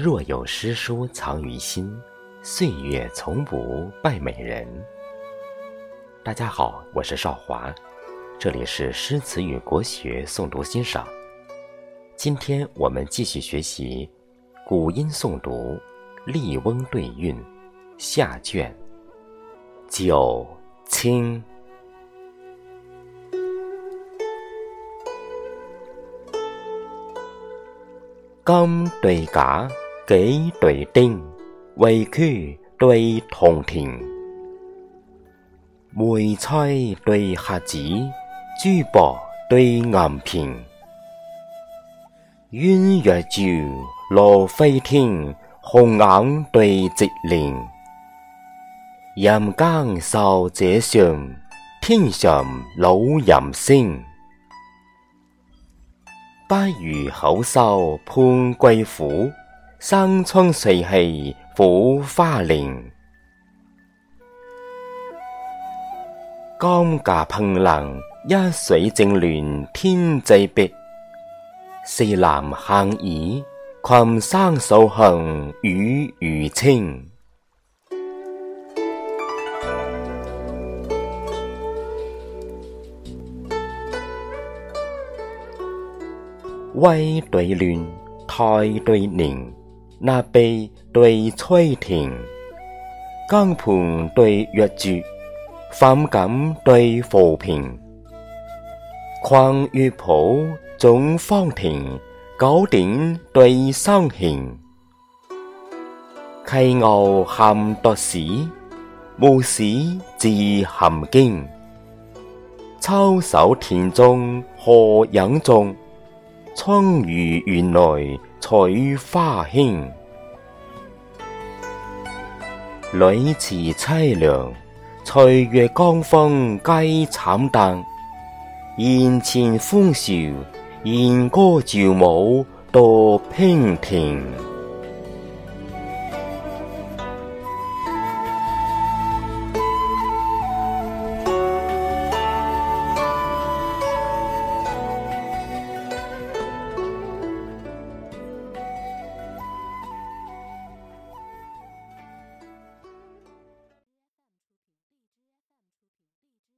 若有诗书藏于心，岁月从不败美人。大家好，我是少华，这里是诗词与国学诵读欣赏。今天我们继续学习古音诵读《笠翁对韵》下卷，九清。刚对嘎。给对丁，围棋对同鼎，梅菜对下子，珠宝对银瓶。鸳鸯对罗飞，天红眼对直翎。人间少者相，天上老人心。不如好收潘贵府。山川水气浮花林，江家烹浪一水正乱天际碧，四南行雨群山数行雨如清，威对乱，泰对宁。纳背对吹田，江盘对月柱，反感对浮萍，狂月谱总芳亭，九鼎对双弦。溪牛含犊史，牧史自含经。秋守田中何人种？春雨园内取花轻。女次凄凉，岁月江风皆惨淡。筵前欢笑，燕歌赵舞到娉婷。